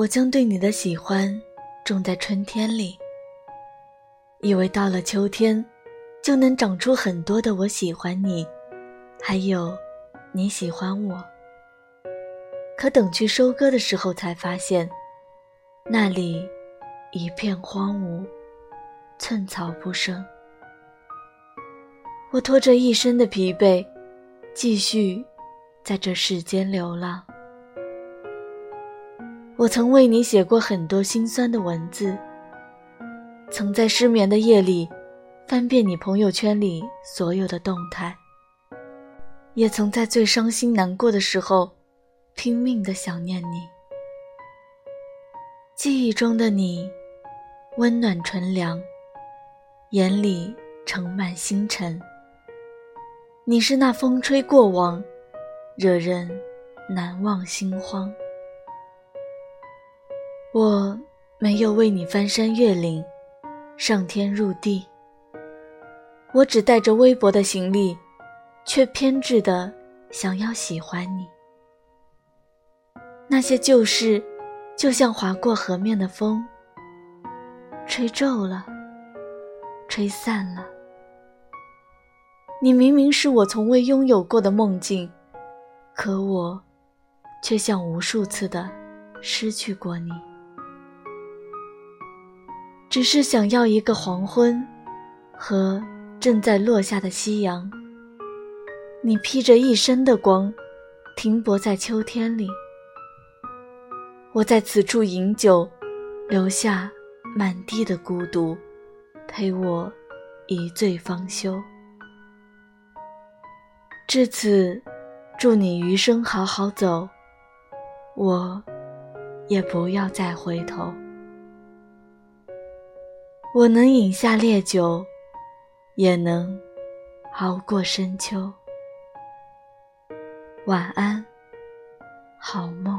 我将对你的喜欢种在春天里，以为到了秋天，就能长出很多的我喜欢你，还有你喜欢我。可等去收割的时候，才发现那里一片荒芜，寸草不生。我拖着一身的疲惫，继续在这世间流浪。我曾为你写过很多心酸的文字，曾在失眠的夜里翻遍你朋友圈里所有的动态，也曾在最伤心难过的时候拼命的想念你。记忆中的你，温暖纯良，眼里盛满星辰。你是那风吹过往，惹人难忘心慌。我没有为你翻山越岭，上天入地。我只带着微薄的行李，却偏执的想要喜欢你。那些旧事，就像划过河面的风，吹皱了，吹散了。你明明是我从未拥有过的梦境，可我，却像无数次的失去过你。只是想要一个黄昏，和正在落下的夕阳。你披着一身的光，停泊在秋天里。我在此处饮酒，留下满地的孤独，陪我一醉方休。至此，祝你余生好好走，我也不要再回头。我能饮下烈酒，也能熬过深秋。晚安，好梦。